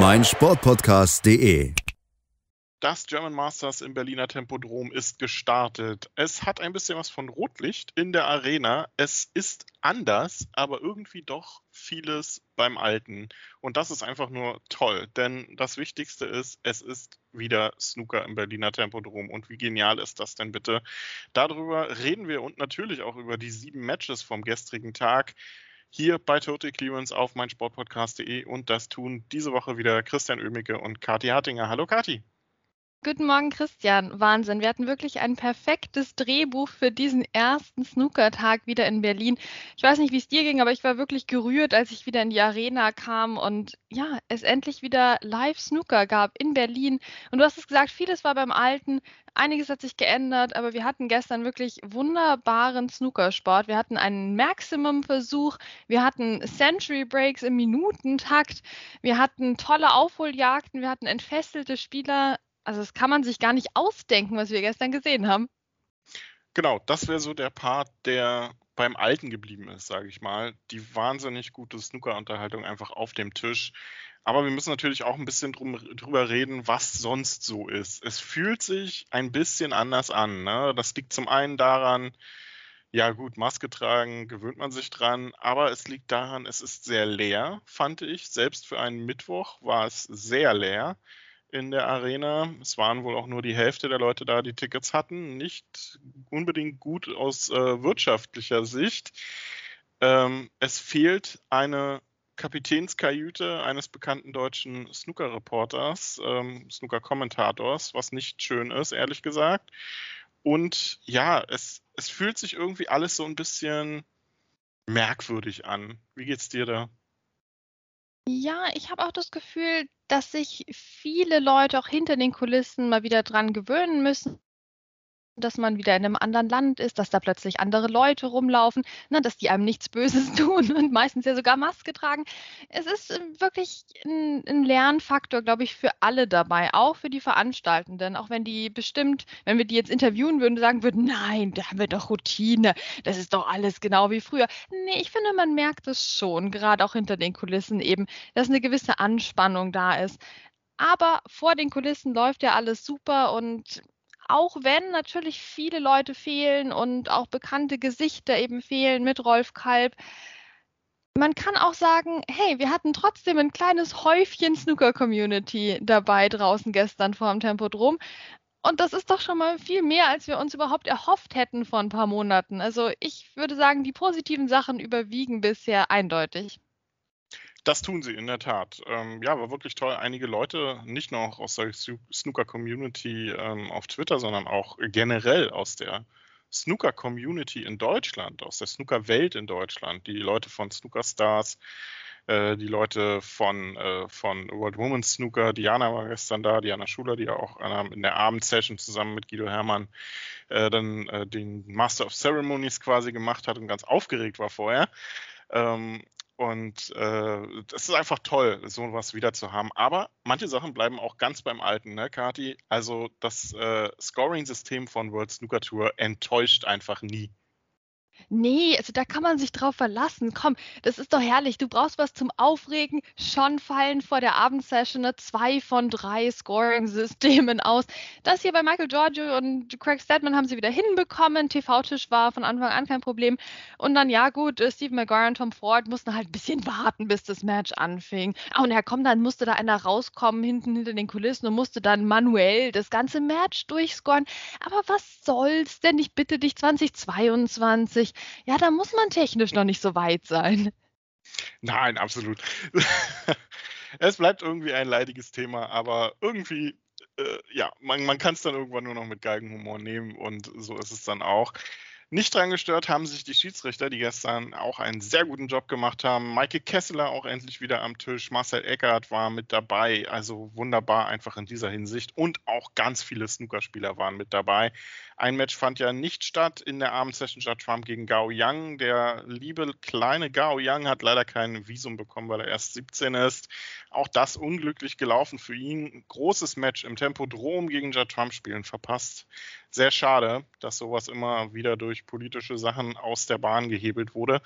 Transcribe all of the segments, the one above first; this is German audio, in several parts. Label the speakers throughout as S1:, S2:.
S1: meinsportpodcast.de.
S2: Das German Masters im Berliner Tempodrom ist gestartet. Es hat ein bisschen was von Rotlicht in der Arena. Es ist anders, aber irgendwie doch vieles beim Alten. Und das ist einfach nur toll, denn das Wichtigste ist, es ist wieder Snooker im Berliner Tempodrom. Und wie genial ist das denn bitte? Darüber reden wir und natürlich auch über die sieben Matches vom gestrigen Tag hier bei Total Clearance auf meinsportpodcast.de und das tun diese Woche wieder Christian Oemicke und Kati Hartinger. Hallo Kati.
S3: Guten Morgen, Christian. Wahnsinn. Wir hatten wirklich ein perfektes Drehbuch für diesen ersten Snookertag wieder in Berlin. Ich weiß nicht, wie es dir ging, aber ich war wirklich gerührt, als ich wieder in die Arena kam und ja, es endlich wieder Live-Snooker gab in Berlin. Und du hast es gesagt, vieles war beim Alten, einiges hat sich geändert, aber wir hatten gestern wirklich wunderbaren Snookersport. Wir hatten einen Maximum-Versuch, wir hatten Century Breaks im Minutentakt, wir hatten tolle Aufholjagden, wir hatten entfesselte Spieler also das kann man sich gar nicht ausdenken, was wir gestern gesehen haben.
S2: Genau, das wäre so der Part, der beim Alten geblieben ist, sage ich mal. Die wahnsinnig gute Snooker-Unterhaltung einfach auf dem Tisch. Aber wir müssen natürlich auch ein bisschen drum, drüber reden, was sonst so ist. Es fühlt sich ein bisschen anders an. Ne? Das liegt zum einen daran, ja gut, Maske tragen, gewöhnt man sich dran, aber es liegt daran, es ist sehr leer, fand ich. Selbst für einen Mittwoch war es sehr leer in der Arena. Es waren wohl auch nur die Hälfte der Leute da, die Tickets hatten. Nicht unbedingt gut aus äh, wirtschaftlicher Sicht. Ähm, es fehlt eine Kapitänskajüte eines bekannten deutschen Snooker-Reporters, ähm, Snooker-Kommentators, was nicht schön ist, ehrlich gesagt. Und ja, es, es fühlt sich irgendwie alles so ein bisschen merkwürdig an. Wie geht's dir da?
S3: Ja, ich habe auch das Gefühl, dass sich viele Leute auch hinter den Kulissen mal wieder dran gewöhnen müssen, dass man wieder in einem anderen Land ist, dass da plötzlich andere Leute rumlaufen, ne, dass die einem nichts Böses tun und meistens ja sogar Maske tragen. Es ist ähm, wirklich ein, ein Lernfaktor, glaube ich, für alle dabei, auch für die Veranstaltenden. Auch wenn die bestimmt, wenn wir die jetzt interviewen würden, sagen würden, nein, da haben wir doch Routine, das ist doch alles genau wie früher. Nee, ich finde, man merkt es schon, gerade auch hinter den Kulissen eben, dass eine gewisse Anspannung da ist. Aber vor den Kulissen läuft ja alles super und auch wenn natürlich viele Leute fehlen und auch bekannte Gesichter eben fehlen mit Rolf Kalb. Man kann auch sagen, hey, wir hatten trotzdem ein kleines Häufchen Snooker-Community dabei draußen gestern vor dem Tempodrom. Und das ist doch schon mal viel mehr, als wir uns überhaupt erhofft hätten vor ein paar Monaten. Also ich würde sagen, die positiven Sachen überwiegen bisher eindeutig.
S2: Das tun sie in der Tat. Ähm, ja, war wirklich toll. Einige Leute, nicht nur aus der Snooker-Community ähm, auf Twitter, sondern auch generell aus der Snooker-Community in Deutschland, aus der Snooker-Welt in Deutschland. Die Leute von Snooker Stars, äh, die Leute von, äh, von World Women's Snooker. Diana war gestern da, Diana Schuler, die ja auch in der Abendsession zusammen mit Guido Hermann äh, dann äh, den Master of Ceremonies quasi gemacht hat und ganz aufgeregt war vorher. Ähm, und äh, das ist einfach toll, so was wieder zu haben. Aber manche Sachen bleiben auch ganz beim Alten, ne, Kati? Also das äh, Scoring-System von World Snooker Tour enttäuscht einfach nie.
S3: Nee, also da kann man sich drauf verlassen. Komm, das ist doch herrlich. Du brauchst was zum Aufregen. Schon fallen vor der Abendsession ne, zwei von drei Scoring-Systemen aus. Das hier bei Michael Giorgio und Craig Stedman haben sie wieder hinbekommen. TV-Tisch war von Anfang an kein Problem. Und dann, ja gut, äh, Steve McGuire und Tom Ford mussten halt ein bisschen warten, bis das Match anfing. Ah, und ja komm, dann musste da einer rauskommen hinten hinter den Kulissen und musste dann manuell das ganze Match durchscoren. Aber was soll's denn? Ich bitte dich 2022 ich, ja, da muss man technisch noch nicht so weit sein.
S2: Nein, absolut. es bleibt irgendwie ein leidiges Thema, aber irgendwie, äh, ja, man, man kann es dann irgendwann nur noch mit Geigenhumor nehmen und so ist es dann auch. Nicht dran gestört haben sich die Schiedsrichter, die gestern auch einen sehr guten Job gemacht haben. Maike Kessler auch endlich wieder am Tisch. Marcel Eckert war mit dabei. Also wunderbar einfach in dieser Hinsicht. Und auch ganz viele Snookerspieler waren mit dabei. Ein Match fand ja nicht statt in der Abendsession statt Trump gegen Gao Yang. Der liebe kleine Gao Yang hat leider kein Visum bekommen, weil er erst 17 ist. Auch das unglücklich gelaufen für ihn. Großes Match im Tempodrom gegen Judd Trump spielen verpasst sehr schade, dass sowas immer wieder durch politische Sachen aus der Bahn gehebelt wurde.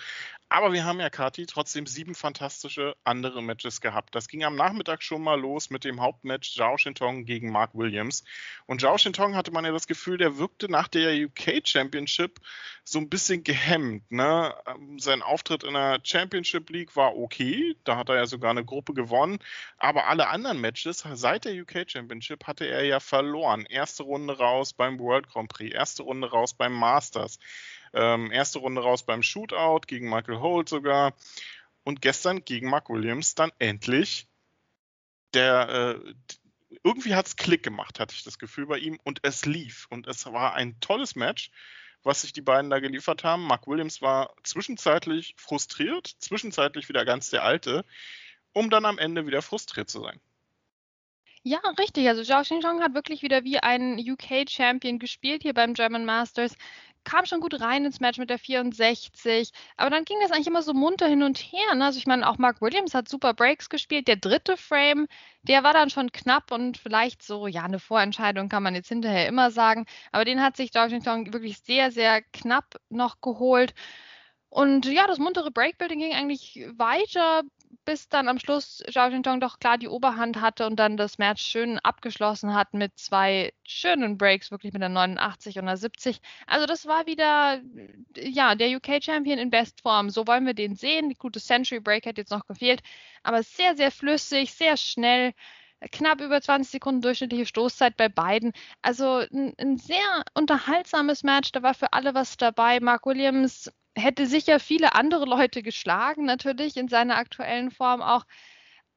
S2: Aber wir haben ja, Kati, trotzdem sieben fantastische andere Matches gehabt. Das ging am Nachmittag schon mal los mit dem Hauptmatch Zhao Shintong gegen Mark Williams. Und Zhao Shintong hatte man ja das Gefühl, der wirkte nach der UK Championship so ein bisschen gehemmt. Ne? Ähm, sein Auftritt in der Championship League war okay. Da hat er ja sogar eine Gruppe gewonnen. Aber alle anderen Matches seit der UK Championship hatte er ja verloren. Erste Runde raus beim World World Grand Prix, erste Runde raus beim Masters, ähm, erste Runde raus beim Shootout gegen Michael Holt sogar und gestern gegen Mark Williams dann endlich der äh, irgendwie hat es Klick gemacht, hatte ich das Gefühl bei ihm und es lief und es war ein tolles Match was sich die beiden da geliefert haben. Mark Williams war zwischenzeitlich frustriert, zwischenzeitlich wieder ganz der Alte, um dann am Ende wieder frustriert zu sein.
S3: Ja, richtig. Also Zhao Xinchong hat wirklich wieder wie ein UK-Champion gespielt hier beim German Masters. Kam schon gut rein ins Match mit der 64. Aber dann ging das eigentlich immer so munter hin und her. Ne? Also ich meine, auch Mark Williams hat super Breaks gespielt. Der dritte Frame, der war dann schon knapp und vielleicht so, ja, eine Vorentscheidung kann man jetzt hinterher immer sagen. Aber den hat sich Zhao Xinchong wirklich sehr, sehr knapp noch geholt. Und ja, das muntere Breakbuilding ging eigentlich weiter, bis dann am Schluss Zhao Jintong doch klar die Oberhand hatte und dann das Match schön abgeschlossen hat mit zwei schönen Breaks, wirklich mit der 89 und der 70. Also das war wieder, ja, der UK-Champion in Bestform. So wollen wir den sehen. Die gute Century Break hat jetzt noch gefehlt, aber sehr, sehr flüssig, sehr schnell knapp über 20 Sekunden durchschnittliche Stoßzeit bei beiden. Also ein, ein, sehr unterhaltsames Match. Da war für alle was dabei. Mark Williams hätte sicher viele andere Leute geschlagen, natürlich in seiner aktuellen Form auch.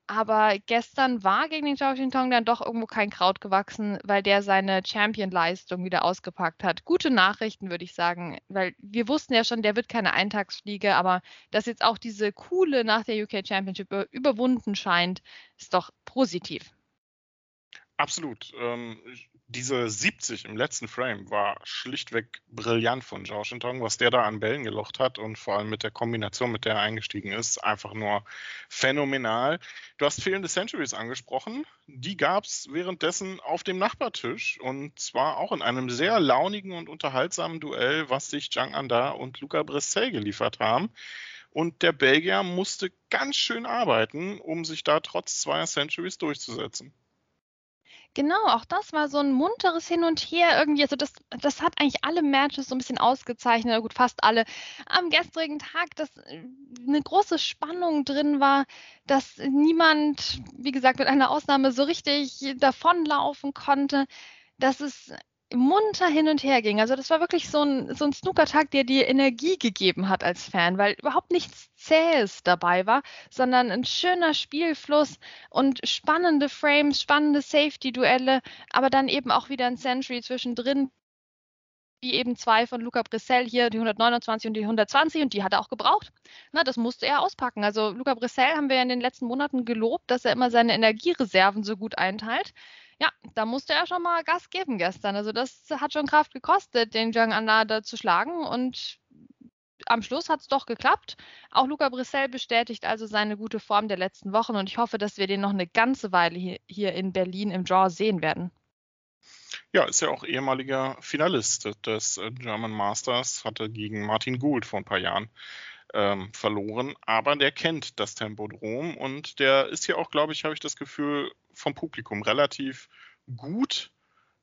S3: Aber gestern war gegen den Zhao Xintong dann doch irgendwo kein Kraut gewachsen, weil der seine Champion-Leistung wieder ausgepackt hat. Gute Nachrichten, würde ich sagen, weil wir wussten ja schon, der wird keine Eintagsfliege, aber dass jetzt auch diese coole nach der UK Championship überwunden scheint, ist doch positiv.
S2: Absolut. Ähm, diese 70 im letzten Frame war schlichtweg brillant von Zhao Shintong, was der da an Bällen gelocht hat und vor allem mit der Kombination, mit der er eingestiegen ist, einfach nur phänomenal. Du hast fehlende Centuries angesprochen. Die gab es währenddessen auf dem Nachbartisch und zwar auch in einem sehr launigen und unterhaltsamen Duell, was sich Zhang Anda und Luca Bressel geliefert haben. Und der Belgier musste ganz schön arbeiten, um sich da trotz zweier Centuries durchzusetzen.
S3: Genau, auch das war so ein munteres Hin und Her irgendwie. Also das, das hat eigentlich alle Matches so ein bisschen ausgezeichnet, gut, fast alle. Am gestrigen Tag, dass äh, eine große Spannung drin war, dass niemand, wie gesagt, mit einer Ausnahme so richtig davonlaufen konnte, dass es munter hin und her ging. Also das war wirklich so ein, so ein Snookertag, der dir Energie gegeben hat als Fan, weil überhaupt nichts Zähes dabei war, sondern ein schöner Spielfluss und spannende Frames, spannende Safety-Duelle, aber dann eben auch wieder ein Century zwischendrin, wie eben zwei von Luca Brissell hier, die 129 und die 120 und die hat er auch gebraucht. Na, das musste er auspacken. Also Luca Brissell haben wir in den letzten Monaten gelobt, dass er immer seine Energiereserven so gut einteilt. Ja, da musste er schon mal Gas geben gestern. Also das hat schon Kraft gekostet, den Jung Anada zu schlagen und am Schluss hat es doch geklappt. Auch Luca Brissell bestätigt also seine gute Form der letzten Wochen und ich hoffe, dass wir den noch eine ganze Weile hier, hier in Berlin im Draw sehen werden.
S2: Ja, ist ja auch ehemaliger Finalist des äh, German Masters, hatte gegen Martin Gould vor ein paar Jahren ähm, verloren, aber der kennt das Tempodrom und der ist hier auch, glaube ich, habe ich das Gefühl, vom Publikum relativ gut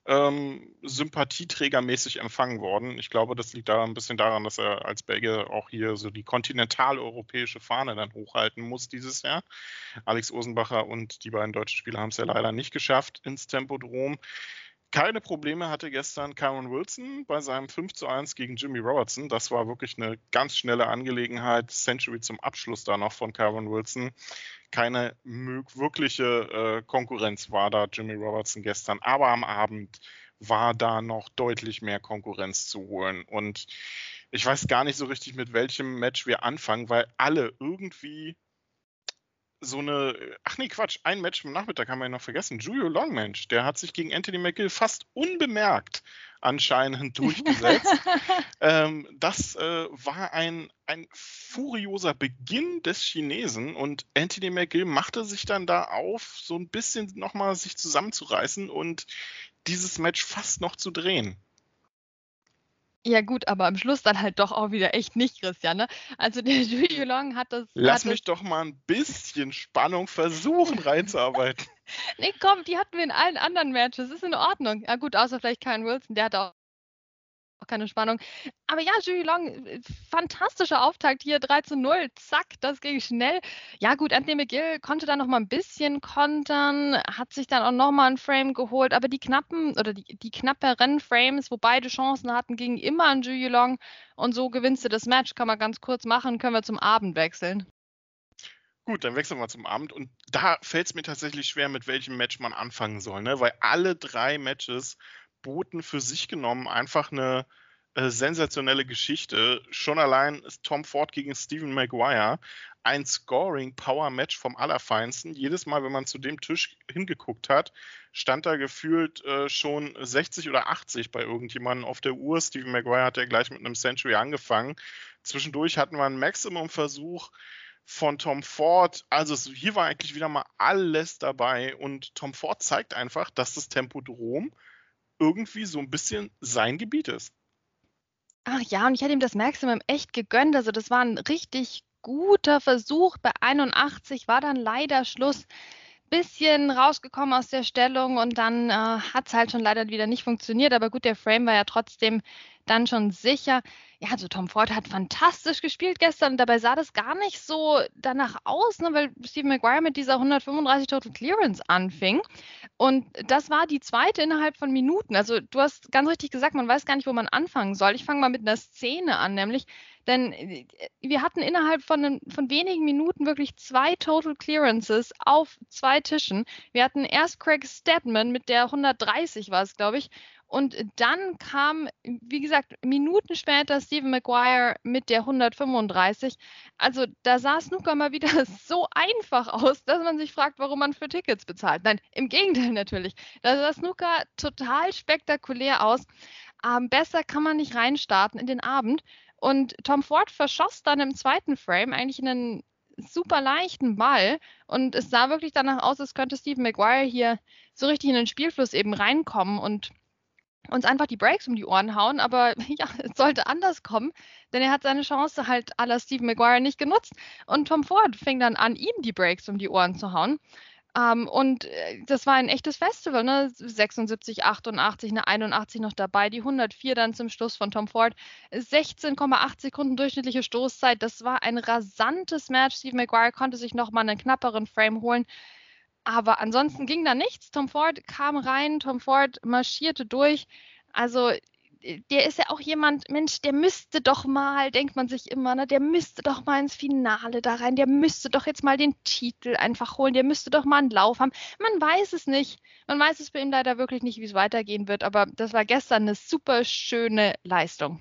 S2: ähm, sympathieträgermäßig empfangen worden. Ich glaube, das liegt da ein bisschen daran, dass er als Belgier auch hier so die kontinentaleuropäische Fahne dann hochhalten muss dieses Jahr. Alex Osenbacher und die beiden deutschen Spieler haben es ja leider nicht geschafft ins Tempodrom. Keine Probleme hatte gestern Cameron Wilson bei seinem 5 zu 1 gegen Jimmy Robertson. Das war wirklich eine ganz schnelle Angelegenheit. Century zum Abschluss da noch von Cameron Wilson. Keine wirkliche äh, Konkurrenz war da Jimmy Robertson gestern. Aber am Abend war da noch deutlich mehr Konkurrenz zu holen. Und ich weiß gar nicht so richtig, mit welchem Match wir anfangen, weil alle irgendwie so eine, ach nee, Quatsch, ein Match am Nachmittag haben wir ja noch vergessen. Julio Longmensch, der hat sich gegen Anthony McGill fast unbemerkt anscheinend durchgesetzt. ähm, das äh, war ein, ein furioser Beginn des Chinesen und Anthony McGill machte sich dann da auf, so ein bisschen nochmal sich zusammenzureißen und dieses Match fast noch zu drehen.
S3: Ja gut, aber am Schluss dann halt doch auch wieder echt nicht, Christian. Ne? Also der Julio Long hat das.
S2: Lass
S3: hat
S2: mich
S3: das,
S2: doch mal ein bisschen Spannung versuchen reinzuarbeiten.
S3: nee, komm, die hatten wir in allen anderen Matches. Ist in Ordnung. Ja gut, außer vielleicht Kyle Wilson, der hat auch auch keine Spannung. Aber ja, Julie Long, fantastischer Auftakt hier, 3 zu 0, zack, das ging schnell. Ja gut, Anthony McGill konnte dann noch mal ein bisschen kontern, hat sich dann auch noch mal ein Frame geholt, aber die knappen oder die, die knapperen Frames, wo beide Chancen hatten, gingen immer an Julie Long und so gewinnst du das Match, kann man ganz kurz machen, können wir zum Abend wechseln.
S2: Gut, dann wechseln wir zum Abend. Und da fällt es mir tatsächlich schwer, mit welchem Match man anfangen soll, ne? weil alle drei Matches boten für sich genommen einfach eine äh, sensationelle Geschichte. Schon allein ist Tom Ford gegen Stephen Maguire ein Scoring-Power-Match vom Allerfeinsten. Jedes Mal, wenn man zu dem Tisch hingeguckt hat, stand da gefühlt äh, schon 60 oder 80 bei irgendjemandem auf der Uhr. Stephen Maguire hat ja gleich mit einem Century angefangen. Zwischendurch hatten wir einen Maximum-Versuch von Tom Ford. Also hier war eigentlich wieder mal alles dabei und Tom Ford zeigt einfach, dass das Tempodrom irgendwie so ein bisschen sein Gebiet ist.
S3: Ach ja, und ich hätte ihm das Maximum echt gegönnt. Also das war ein richtig guter Versuch. Bei 81 war dann leider Schluss. Bisschen rausgekommen aus der Stellung und dann äh, hat es halt schon leider wieder nicht funktioniert. Aber gut, der Frame war ja trotzdem dann schon sicher. Ja, also Tom Ford hat fantastisch gespielt gestern. Dabei sah das gar nicht so danach aus, ne, weil Steve McGuire mit dieser 135 Total Clearance anfing. Und das war die zweite innerhalb von Minuten. Also du hast ganz richtig gesagt, man weiß gar nicht, wo man anfangen soll. Ich fange mal mit einer Szene an, nämlich, denn äh, wir hatten innerhalb von, von wenigen Minuten wirklich zwei Total Clearances auf zwei Tischen. Wir hatten erst Craig Stedman mit der 130 war es, glaube ich, und dann kam, wie gesagt, Minuten später Stephen Maguire mit der 135. Also da sah Snooker mal wieder so einfach aus, dass man sich fragt, warum man für Tickets bezahlt. Nein, im Gegenteil natürlich. Da sah Snooker total spektakulär aus. Ähm, besser kann man nicht reinstarten in den Abend. Und Tom Ford verschoss dann im zweiten Frame eigentlich einen super leichten Ball und es sah wirklich danach aus, als könnte Stephen Maguire hier so richtig in den Spielfluss eben reinkommen und uns einfach die Breaks um die Ohren hauen, aber ja, es sollte anders kommen, denn er hat seine Chance halt aller Steve Maguire nicht genutzt und Tom Ford fing dann an, ihm die Breaks um die Ohren zu hauen. Um, ähm, und äh, das war ein echtes Festival, ne? 76, 88, eine 81 noch dabei, die 104 dann zum Schluss von Tom Ford. 16,8 Sekunden durchschnittliche Stoßzeit. Das war ein rasantes Match. Steve Maguire konnte sich nochmal einen knapperen Frame holen. Aber ansonsten ging da nichts. Tom Ford kam rein, Tom Ford marschierte durch. Also äh, der ist ja auch jemand, Mensch, der müsste doch mal, denkt man sich immer, ne, der müsste doch mal ins Finale da rein, der müsste doch jetzt mal den Titel einfach holen, der müsste doch mal einen Lauf haben. Man weiß es nicht. Man weiß es bei ihm leider wirklich nicht, wie es weitergehen wird, aber das war gestern eine super schöne Leistung.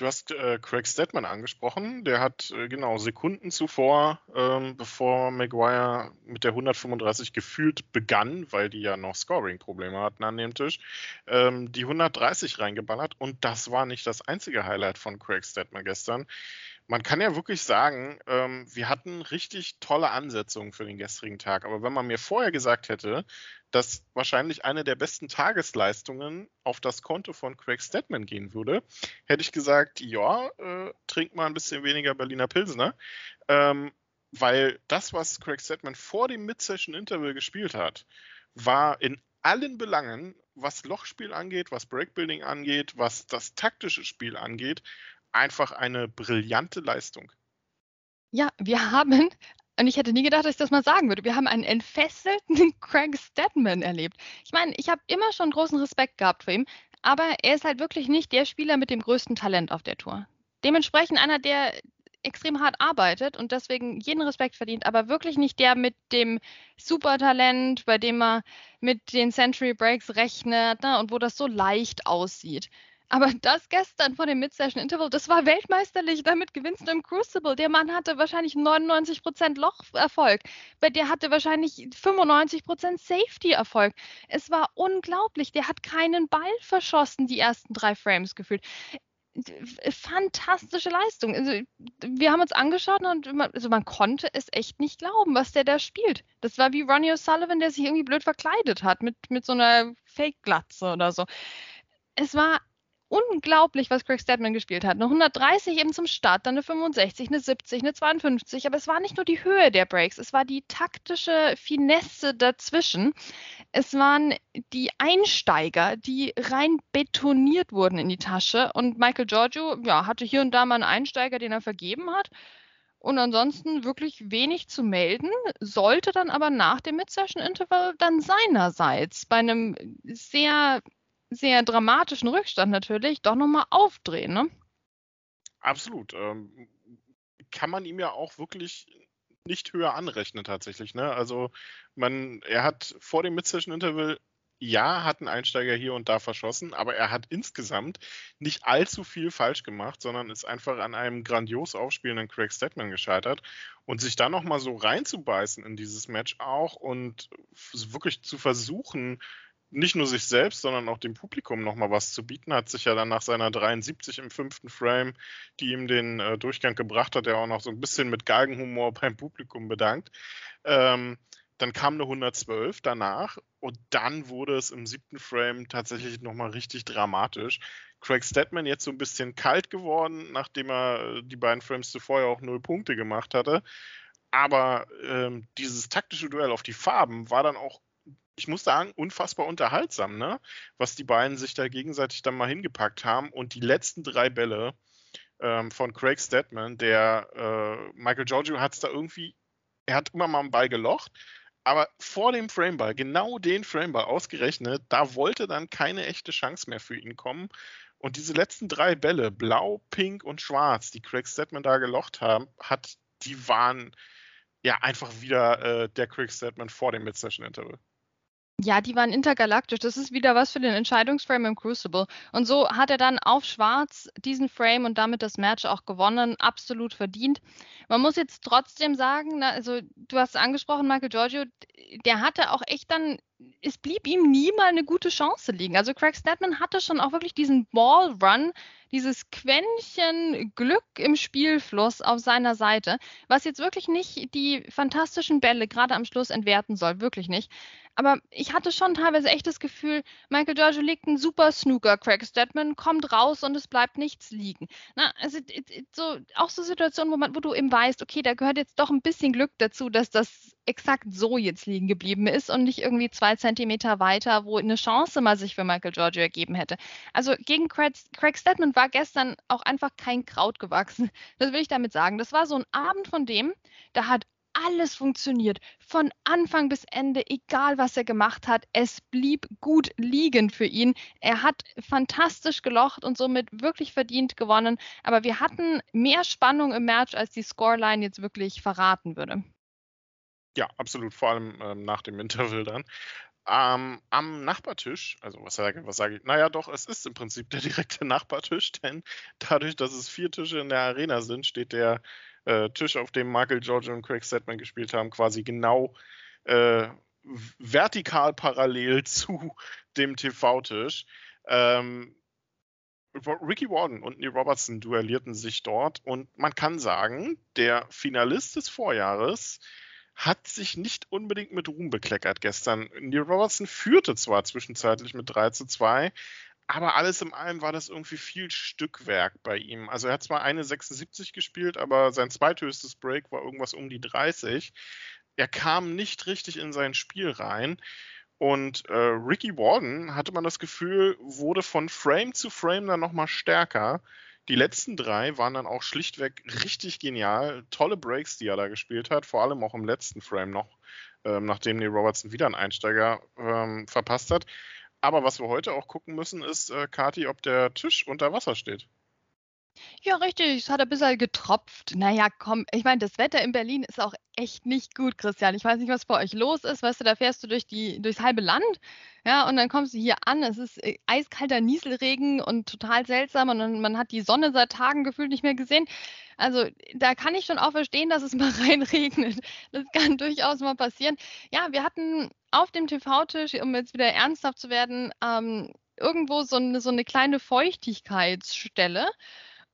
S2: Du hast äh, Craig Stedman angesprochen. Der hat äh, genau Sekunden zuvor, ähm, bevor Maguire mit der 135 gefühlt begann, weil die ja noch Scoring-Probleme hatten an dem Tisch, ähm, die 130 reingeballert. Und das war nicht das einzige Highlight von Craig Stedman gestern man kann ja wirklich sagen, ähm, wir hatten richtig tolle Ansetzungen für den gestrigen Tag. Aber wenn man mir vorher gesagt hätte, dass wahrscheinlich eine der besten Tagesleistungen auf das Konto von Craig Stedman gehen würde, hätte ich gesagt, ja, äh, trink mal ein bisschen weniger Berliner Pilsner. Ähm, weil das, was Craig Stedman vor dem Mid-Session-Interval gespielt hat, war in allen Belangen, was Lochspiel angeht, was Breakbuilding angeht, was das taktische Spiel angeht, einfach eine brillante Leistung.
S3: Ja, wir haben, und ich hätte nie gedacht, dass ich das mal sagen würde, wir haben einen entfesselten Craig Stedman erlebt. Ich meine, ich habe immer schon großen Respekt gehabt vor ihm, aber er ist halt wirklich nicht der Spieler mit dem größten Talent auf der Tour. Dementsprechend einer, der extrem hart arbeitet und deswegen jeden Respekt verdient, aber wirklich nicht der mit dem Supertalent, bei dem er mit den Century Breaks rechnet ne, und wo das so leicht aussieht. Aber das gestern vor dem Mid-Session Interval, das war weltmeisterlich. Damit gewinnst du im Crucible. Der Mann hatte wahrscheinlich 99% Locherfolg. Der hatte wahrscheinlich 95% Safety-Erfolg. Es war unglaublich. Der hat keinen Ball verschossen, die ersten drei Frames gefühlt fantastische Leistung. Also, wir haben uns angeschaut und man, also man konnte es echt nicht glauben, was der da spielt. Das war wie Ronnie O'Sullivan, der sich irgendwie blöd verkleidet hat mit, mit so einer Fake-Glatze oder so. Es war unglaublich, was Craig Stedman gespielt hat. Eine 130 eben zum Start, dann eine 65, eine 70, eine 52. Aber es war nicht nur die Höhe der Breaks, es war die taktische Finesse dazwischen. Es waren die Einsteiger, die rein betoniert wurden in die Tasche. Und Michael Giorgio ja, hatte hier und da mal einen Einsteiger, den er vergeben hat. Und ansonsten wirklich wenig zu melden, sollte dann aber nach dem Mid-Session-Interval dann seinerseits bei einem sehr sehr dramatischen Rückstand natürlich doch nochmal aufdrehen, ne?
S2: Absolut. Ähm, kann man ihm ja auch wirklich nicht höher anrechnen tatsächlich. Ne? Also man, er hat vor dem Mid-Session-Interval ja, hat einen Einsteiger hier und da verschossen, aber er hat insgesamt nicht allzu viel falsch gemacht, sondern ist einfach an einem grandios aufspielenden Craig Stedman gescheitert. Und sich da nochmal so reinzubeißen in dieses Match auch und wirklich zu versuchen, nicht nur sich selbst, sondern auch dem Publikum nochmal was zu bieten. Hat sich ja dann nach seiner 73 im fünften Frame, die ihm den äh, Durchgang gebracht hat, ja auch noch so ein bisschen mit Galgenhumor beim Publikum bedankt. Ähm, dann kam eine 112 danach und dann wurde es im siebten Frame tatsächlich nochmal richtig dramatisch. Craig Stedman jetzt so ein bisschen kalt geworden, nachdem er äh, die beiden Frames zuvor ja auch null Punkte gemacht hatte. Aber ähm, dieses taktische Duell auf die Farben war dann auch ich muss sagen, unfassbar unterhaltsam, ne? Was die beiden sich da gegenseitig dann mal hingepackt haben. Und die letzten drei Bälle ähm, von Craig Stedman, der äh, Michael Giorgio hat es da irgendwie, er hat immer mal einen Ball gelocht, aber vor dem Frameball, genau den Frameball ausgerechnet, da wollte dann keine echte Chance mehr für ihn kommen. Und diese letzten drei Bälle, blau, pink und schwarz, die Craig Stedman da gelocht haben, hat, die waren ja einfach wieder äh, der Craig Stedman vor dem Mid-Session-Interval.
S3: Ja, die waren intergalaktisch. Das ist wieder was für den Entscheidungsframe im Crucible. Und so hat er dann auf Schwarz diesen Frame und damit das Match auch gewonnen. Absolut verdient. Man muss jetzt trotzdem sagen, also du hast angesprochen, Michael Giorgio, der hatte auch echt dann, es blieb ihm nie mal eine gute Chance liegen. Also Craig Stedman hatte schon auch wirklich diesen Ball Run, dieses Quäntchen Glück im Spielfluss auf seiner Seite, was jetzt wirklich nicht die fantastischen Bälle gerade am Schluss entwerten soll, wirklich nicht. Aber ich hatte schon teilweise echt das Gefühl, Michael Giorgio legt einen super Snooker, Craig Stedman kommt raus und es bleibt nichts liegen. Na, also so, auch so Situationen, wo, man, wo du eben weißt, okay, da gehört jetzt doch ein bisschen Glück dazu, dass das exakt so jetzt liegen geblieben ist und nicht irgendwie zwei Zentimeter weiter, wo eine Chance mal sich für Michael Giorgio ergeben hätte. Also gegen Craig, Craig Stedman war gestern auch einfach kein Kraut gewachsen. Das will ich damit sagen. Das war so ein Abend von dem, da hat alles funktioniert. Von Anfang bis Ende, egal was er gemacht hat, es blieb gut liegen für ihn. Er hat fantastisch gelocht und somit wirklich verdient gewonnen. Aber wir hatten mehr Spannung im Match, als die Scoreline jetzt wirklich verraten würde.
S2: Ja, absolut, vor allem ähm, nach dem Interval dann. Ähm, am Nachbartisch, also was sage, was sage ich? Naja, doch, es ist im Prinzip der direkte Nachbartisch, denn dadurch, dass es vier Tische in der Arena sind, steht der äh, Tisch, auf dem Michael George und Craig Sedman gespielt haben, quasi genau äh, vertikal parallel zu dem TV-Tisch. Ähm, Ricky Warden und Neil Robertson duellierten sich dort und man kann sagen, der Finalist des Vorjahres hat sich nicht unbedingt mit Ruhm bekleckert gestern. Neil Robertson führte zwar zwischenzeitlich mit 3 zu 2, aber alles in allem war das irgendwie viel Stückwerk bei ihm. Also er hat zwar eine 76 gespielt, aber sein zweithöchstes Break war irgendwas um die 30. Er kam nicht richtig in sein Spiel rein. Und äh, Ricky Warden, hatte man das Gefühl, wurde von Frame zu Frame dann nochmal stärker. Die letzten drei waren dann auch schlichtweg richtig genial. Tolle Breaks, die er da gespielt hat, vor allem auch im letzten Frame noch, ähm, nachdem Neil Robertson wieder einen Einsteiger ähm, verpasst hat. Aber was wir heute auch gucken müssen, ist, äh, Kati, ob der Tisch unter Wasser steht.
S3: Ja, richtig. Es hat ein bisschen getropft. Naja, komm, ich meine, das Wetter in Berlin ist auch echt nicht gut, Christian. Ich weiß nicht, was bei euch los ist. Weißt du, da fährst du durch die, durchs halbe Land, ja, und dann kommst du hier an. Es ist äh, eiskalter Nieselregen und total seltsam und man hat die Sonne seit Tagen gefühlt nicht mehr gesehen. Also da kann ich schon auch verstehen, dass es mal reinregnet. Das kann durchaus mal passieren. Ja, wir hatten auf dem TV-Tisch, um jetzt wieder ernsthaft zu werden, ähm, irgendwo so eine, so eine kleine Feuchtigkeitsstelle.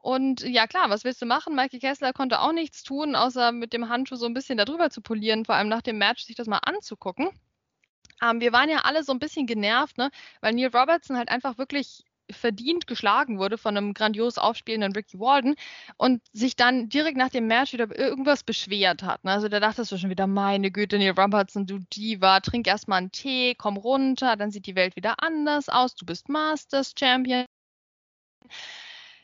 S3: Und ja klar, was willst du machen? Mikey Kessler konnte auch nichts tun, außer mit dem Handschuh so ein bisschen darüber zu polieren, vor allem nach dem Match sich das mal anzugucken. Ähm, wir waren ja alle so ein bisschen genervt, ne? weil Neil Robertson halt einfach wirklich verdient geschlagen wurde von einem grandios aufspielenden Ricky Walden und sich dann direkt nach dem Match wieder irgendwas beschwert hat. Ne? Also da dachtest du schon wieder, meine Güte, Neil Robertson, du Diva, trink erstmal einen Tee, komm runter, dann sieht die Welt wieder anders aus, du bist Masters Champion.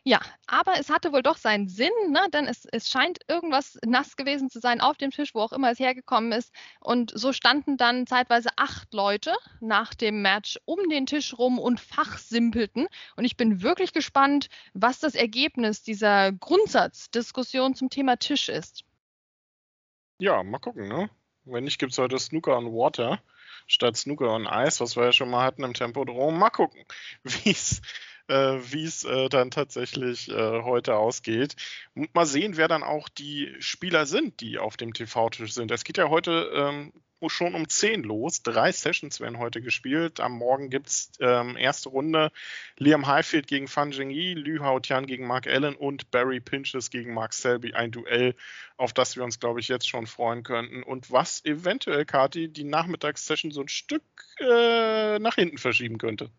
S3: Ja, aber es hatte wohl doch seinen Sinn, ne? denn es, es scheint irgendwas nass gewesen zu sein auf dem Tisch, wo auch immer es hergekommen ist. Und so standen dann zeitweise acht Leute nach dem Match um den Tisch rum und fachsimpelten. Und ich bin wirklich gespannt, was das Ergebnis dieser Grundsatzdiskussion zum Thema Tisch ist.
S2: Ja, mal gucken, ne? Wenn nicht, gibt es heute Snooker on Water statt Snooker on Eis, was wir ja schon mal hatten im Tempodrom. Mal gucken, wie es äh, wie es äh, dann tatsächlich äh, heute ausgeht. Und mal sehen, wer dann auch die Spieler sind, die auf dem TV-Tisch sind. Es geht ja heute ähm, schon um 10 los. Drei Sessions werden heute gespielt. Am Morgen gibt es ähm, erste Runde Liam Highfield gegen Fan Jingyi, Lü Haotian gegen Mark Allen und Barry Pinches gegen Mark Selby. Ein Duell, auf das wir uns, glaube ich, jetzt schon freuen könnten. Und was eventuell, Kati, die Nachmittagssession so ein Stück äh, nach hinten verschieben könnte.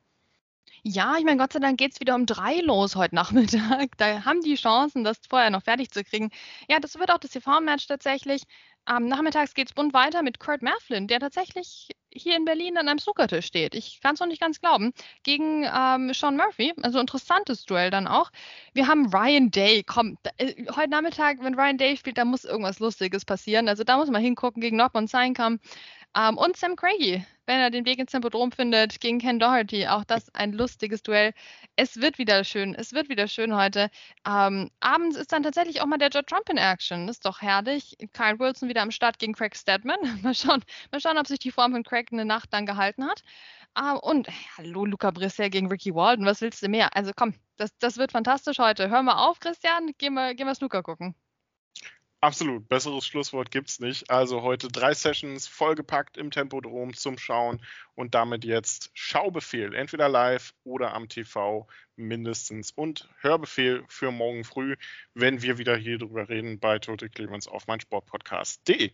S3: Ja, ich meine, Gott sei Dank geht es wieder um drei los heute Nachmittag. Da haben die Chancen, das vorher noch fertig zu kriegen. Ja, das wird auch das TV-Match tatsächlich. Ähm, nachmittags geht es bunt weiter mit Kurt Merflin, der tatsächlich hier in Berlin an einem Snookertisch steht. Ich kann es noch nicht ganz glauben. Gegen ähm, Sean Murphy, also interessantes Duell dann auch. Wir haben Ryan Day. Komm, da, äh, heute Nachmittag, wenn Ryan Day spielt, da muss irgendwas Lustiges passieren. Also da muss man hingucken gegen Nockman Seinkam. Ähm, und Sam Craigie, wenn er den Weg ins Tempodrom findet, gegen Ken Doherty. Auch das ein lustiges Duell. Es wird wieder schön. Es wird wieder schön heute. Ähm, abends ist dann tatsächlich auch mal der Judd Trump in Action. ist doch herrlich. Kyle Wilson wieder am Start gegen Craig Stedman. mal, schauen, mal schauen, ob sich die Form von Craig eine Nacht lang gehalten hat. Ähm, und hallo, Luca Brissell gegen Ricky Walden. Was willst du mehr? Also komm, das, das wird fantastisch heute. Hör mal auf, Christian. Gehen wir, gehen wir Snooker gucken.
S2: Absolut, besseres Schlusswort gibt's nicht. Also heute drei Sessions vollgepackt im Tempodrom zum Schauen und damit jetzt Schaubefehl, entweder live oder am TV mindestens und Hörbefehl für morgen früh, wenn wir wieder hier drüber reden bei Total Clemens auf meinsportpodcast.de.